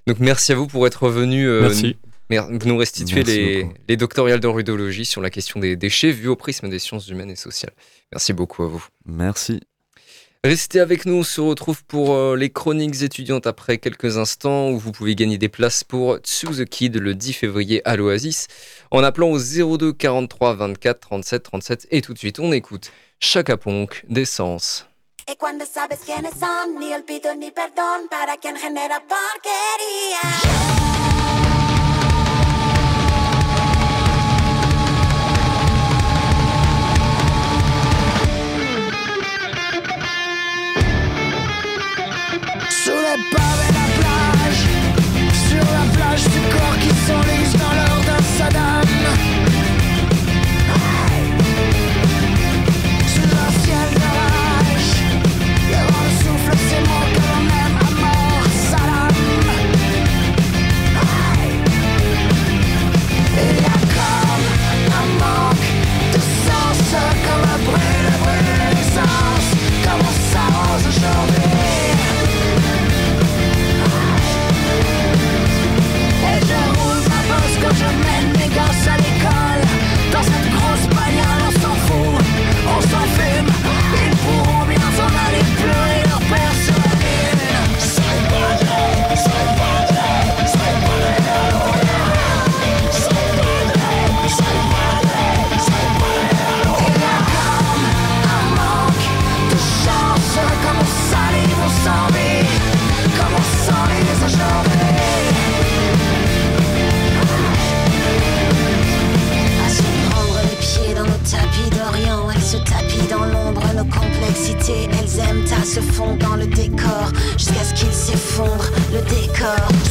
Donc merci à vous pour être venu. merci nous restituer les, les, doctorales de rudologie sur la question des déchets vus au prisme des sciences humaines et sociales. Merci beaucoup à vous. Merci. Restez avec nous, on se retrouve pour euh, les chroniques étudiantes après quelques instants où vous pouvez gagner des places pour To the Kid le 10 février à l'Oasis en appelant au 02 43 24 37 37 et tout de suite on écoute Chaka Ponk d'essence. Ni ni para quien. De la plage. Sur la plage, ces corps qui s'enlisent dans l'or d'un Saddam se fondre dans le décor, jusqu'à ce qu'il s'effondre, le décor.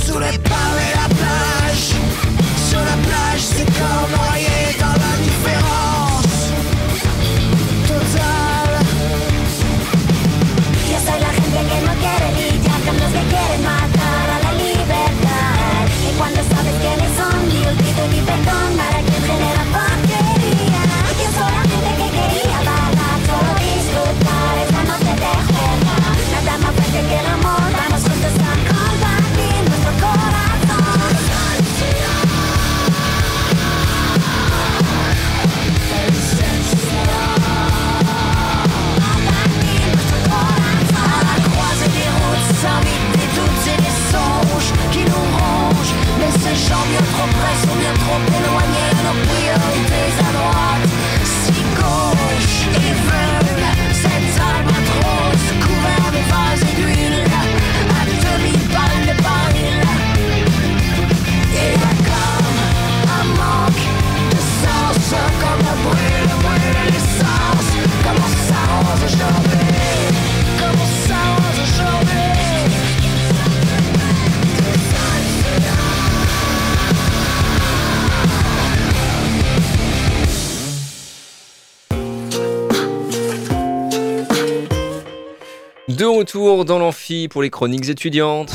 De retour dans l'amphi pour les chroniques étudiantes.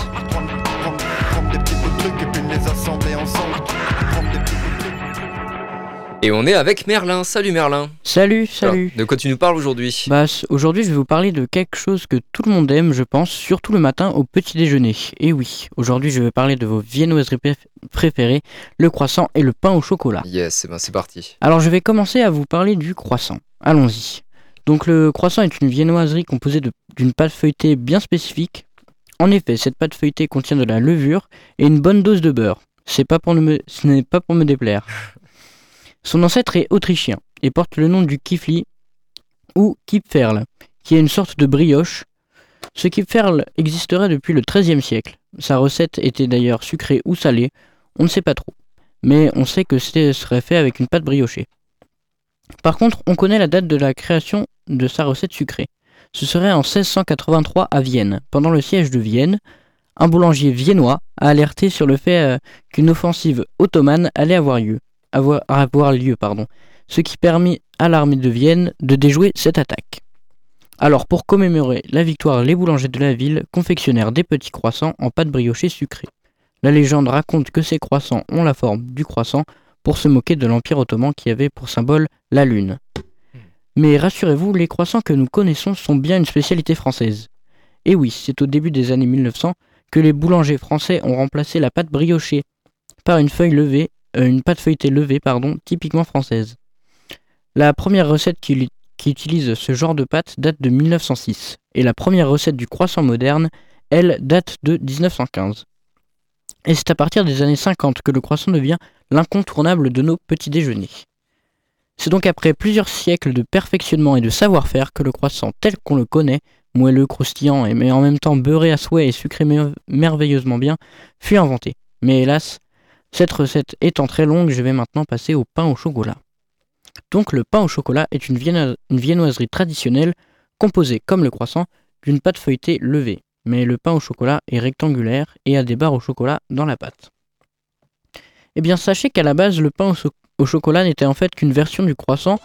Et on est avec Merlin. Salut Merlin. Salut, salut. Alors, de quoi tu nous parles aujourd'hui Bah, aujourd'hui, je vais vous parler de quelque chose que tout le monde aime, je pense, surtout le matin au petit déjeuner. Et oui, aujourd'hui, je vais parler de vos viennoiseries préf- préférées, le croissant et le pain au chocolat. Yes, eh ben c'est parti. Alors, je vais commencer à vous parler du croissant. Allons-y. Donc, le croissant est une viennoiserie composée d'une pâte feuilletée bien spécifique. En effet, cette pâte feuilletée contient de la levure et une bonne dose de beurre. C'est pas pour me- ce n'est pas pour me déplaire. Son ancêtre est autrichien et porte le nom du kifli ou kipferl, qui est une sorte de brioche. Ce kipferl existerait depuis le XIIIe siècle. Sa recette était d'ailleurs sucrée ou salée, on ne sait pas trop. Mais on sait que ce serait fait avec une pâte briochée. Par contre, on connaît la date de la création de sa recette sucrée. Ce serait en 1683 à Vienne. Pendant le siège de Vienne, un boulanger viennois a alerté sur le fait euh, qu'une offensive ottomane allait avoir lieu, avoir, lieu pardon, ce qui permit à l'armée de Vienne de déjouer cette attaque. Alors, pour commémorer la victoire, les boulangers de la ville confectionnèrent des petits croissants en pâte briochée sucrée. La légende raconte que ces croissants ont la forme du croissant pour se moquer de l'Empire ottoman qui avait pour symbole la lune. Mais rassurez-vous, les croissants que nous connaissons sont bien une spécialité française. Et oui, c'est au début des années 1900 que les boulangers français ont remplacé la pâte briochée par une feuille levée, euh, une pâte feuilletée levée, typiquement française. La première recette qui utilise ce genre de pâte date de 1906, et la première recette du croissant moderne, elle, date de 1915. Et c'est à partir des années 50 que le croissant devient l'incontournable de nos petits déjeuners. C'est donc après plusieurs siècles de perfectionnement et de savoir-faire que le croissant tel qu'on le connaît, moelleux, croustillant et mais en même temps beurré à souhait et sucré mer- merveilleusement bien, fut inventé. Mais hélas, cette recette étant très longue, je vais maintenant passer au pain au chocolat. Donc le pain au chocolat est une, vienno- une viennoiserie traditionnelle composée, comme le croissant, d'une pâte feuilletée levée. Mais le pain au chocolat est rectangulaire et a des barres au chocolat dans la pâte. Eh bien sachez qu'à la base, le pain au, so- au chocolat n'était en fait qu'une version du croissant,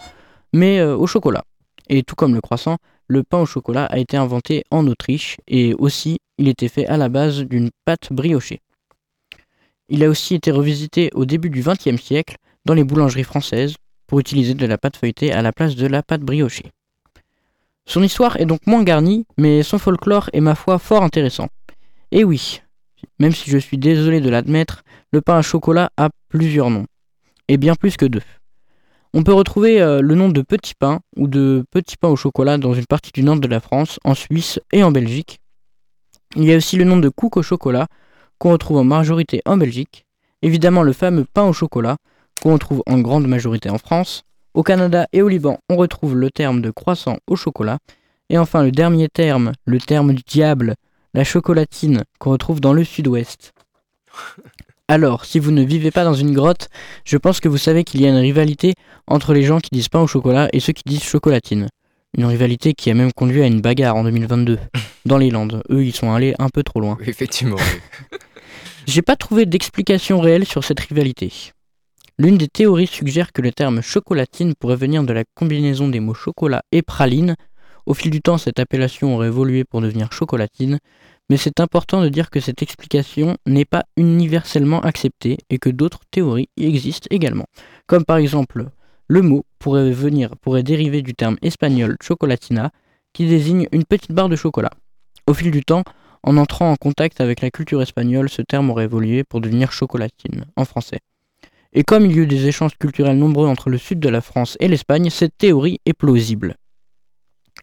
mais euh, au chocolat. Et tout comme le croissant, le pain au chocolat a été inventé en Autriche et aussi il était fait à la base d'une pâte briochée. Il a aussi été revisité au début du XXe siècle dans les boulangeries françaises pour utiliser de la pâte feuilletée à la place de la pâte briochée. Son histoire est donc moins garnie, mais son folklore est ma foi fort intéressant. Et oui, même si je suis désolé de l'admettre, le pain à chocolat a plusieurs noms, et bien plus que deux. On peut retrouver euh, le nom de petit pain ou de petit pain au chocolat dans une partie du nord de la France, en Suisse et en Belgique. Il y a aussi le nom de cook au chocolat, qu'on retrouve en majorité en Belgique. Évidemment le fameux pain au chocolat, qu'on retrouve en grande majorité en France. Au Canada et au Liban, on retrouve le terme de croissant au chocolat. Et enfin le dernier terme, le terme du diable, la chocolatine, qu'on retrouve dans le sud-ouest. Alors, si vous ne vivez pas dans une grotte, je pense que vous savez qu'il y a une rivalité entre les gens qui disent pain au chocolat et ceux qui disent chocolatine. Une rivalité qui a même conduit à une bagarre en 2022 dans les Landes. Eux, ils sont allés un peu trop loin. Oui, effectivement. oui. J'ai pas trouvé d'explication réelle sur cette rivalité. L'une des théories suggère que le terme chocolatine pourrait venir de la combinaison des mots chocolat et praline. Au fil du temps, cette appellation aurait évolué pour devenir chocolatine, mais c'est important de dire que cette explication n'est pas universellement acceptée et que d'autres théories existent également. Comme par exemple, le mot pourrait venir pourrait dériver du terme espagnol chocolatina qui désigne une petite barre de chocolat. Au fil du temps, en entrant en contact avec la culture espagnole, ce terme aurait évolué pour devenir chocolatine en français. Et comme il y a eu des échanges culturels nombreux entre le sud de la France et l'Espagne, cette théorie est plausible.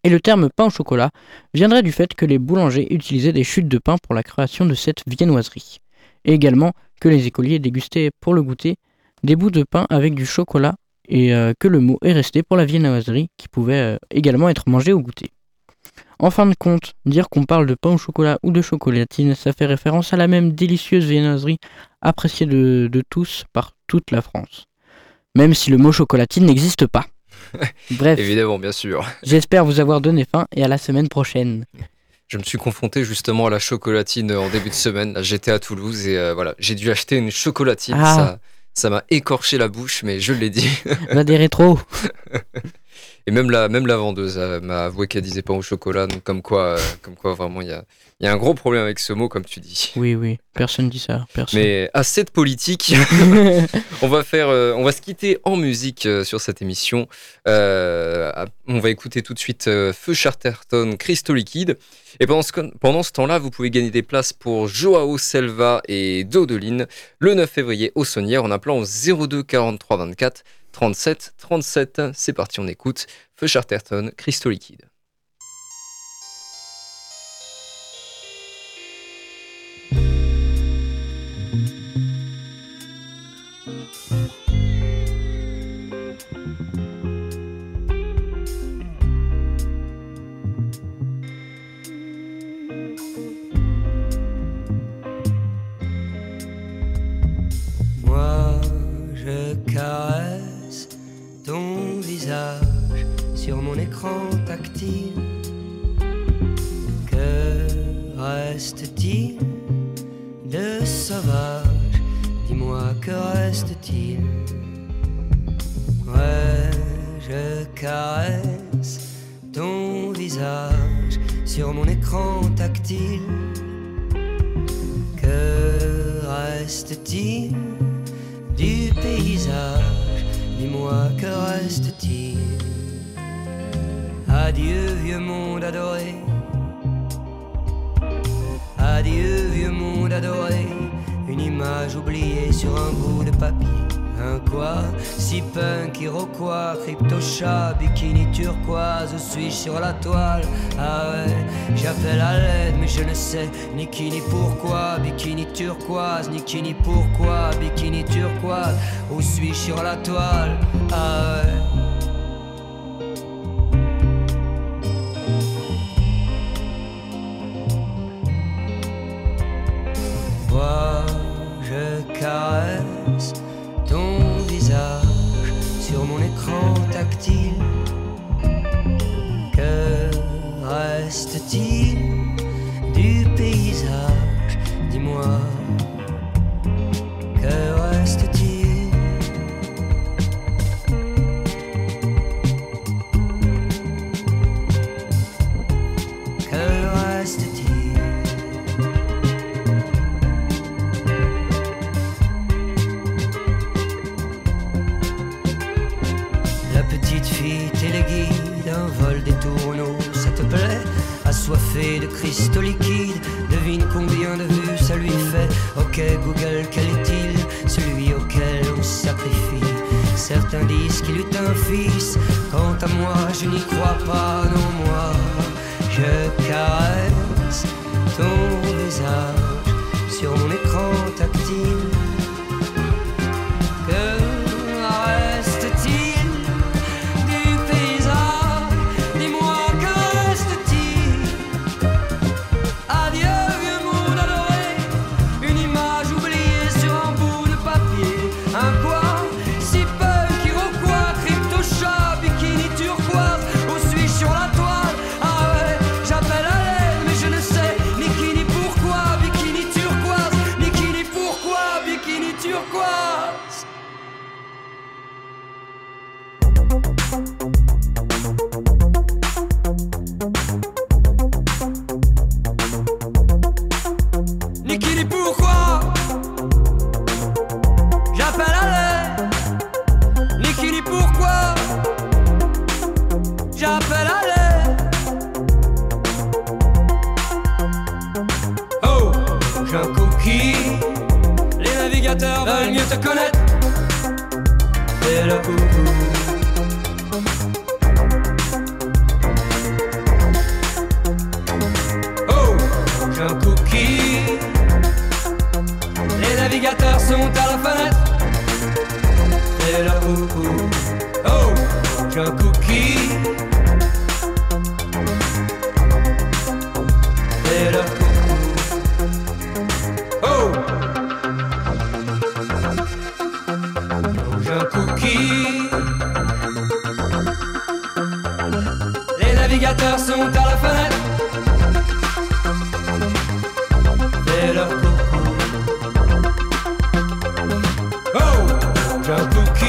Et le terme pain au chocolat viendrait du fait que les boulangers utilisaient des chutes de pain pour la création de cette viennoiserie. Et également que les écoliers dégustaient pour le goûter des bouts de pain avec du chocolat et euh, que le mot est resté pour la viennoiserie qui pouvait euh, également être mangée au goûter. En fin de compte, dire qu'on parle de pain au chocolat ou de chocolatine, ça fait référence à la même délicieuse viennoiserie appréciée de, de tous par toute la France. Même si le mot chocolatine n'existe pas. Bref, Évidemment, bien sûr. j'espère vous avoir donné faim et à la semaine prochaine. Je me suis confronté justement à la chocolatine en début de semaine. J'étais à Toulouse et euh, voilà, j'ai dû acheter une chocolatine. Ah. Ça, ça m'a écorché la bouche, mais je l'ai dit. Va des rétros. Et même la, même la vendeuse euh, m'a avoué qu'elle disait pas au chocolat. Donc comme quoi, euh, comme quoi vraiment, il y a, y a un gros problème avec ce mot, comme tu dis. Oui, oui, personne dit ça. Personne. Mais assez de politique. on va faire, euh, on va se quitter en musique sur cette émission. Euh, on va écouter tout de suite Feu Charterton, Crystal Liquide. Et pendant ce, pendant ce temps-là, vous pouvez gagner des places pour Joao Selva et Dodeline le 9 février au Saunière en appelant au 02 43 24 37 37. C'est parti, on écoute Feu Charterton, Crystal Liquide. Sur mon écran tactile. Que reste-t-il de sauvage? Dis-moi, que reste-t-il? Ouais, je caresse ton visage sur mon écran tactile? Que reste-t-il du paysage Dis-moi, que reste-t-il? Adieu, vieux monde adoré. Adieu, vieux monde adoré. Une image oubliée sur un bout de papier. Quoi Si punk, iroquois, crypto-chat, bikini turquoise, où suis-je sur la toile Ah ouais, j'appelle à l'aide, mais je ne sais ni qui ni pourquoi. Bikini turquoise, ni qui ni pourquoi. Bikini turquoise, où suis-je sur la toile Ah ouais.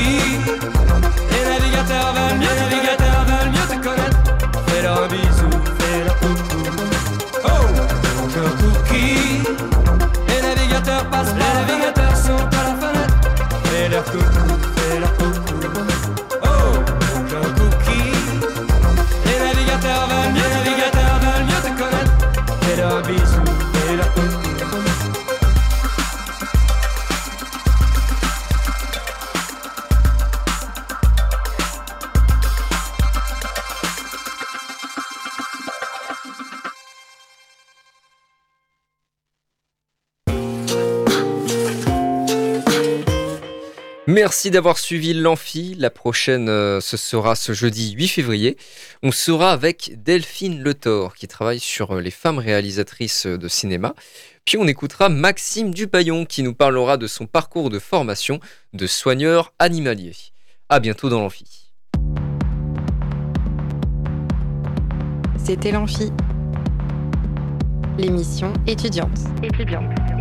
Un Merci d'avoir suivi l'Amphi. La prochaine, euh, ce sera ce jeudi 8 février. On sera avec Delphine Le Thor, qui travaille sur euh, les femmes réalisatrices de cinéma. Puis on écoutera Maxime Dupaillon, qui nous parlera de son parcours de formation de soigneur animalier. À bientôt dans l'Amphi. C'était l'Amphi. L'émission étudiante. Étudiante.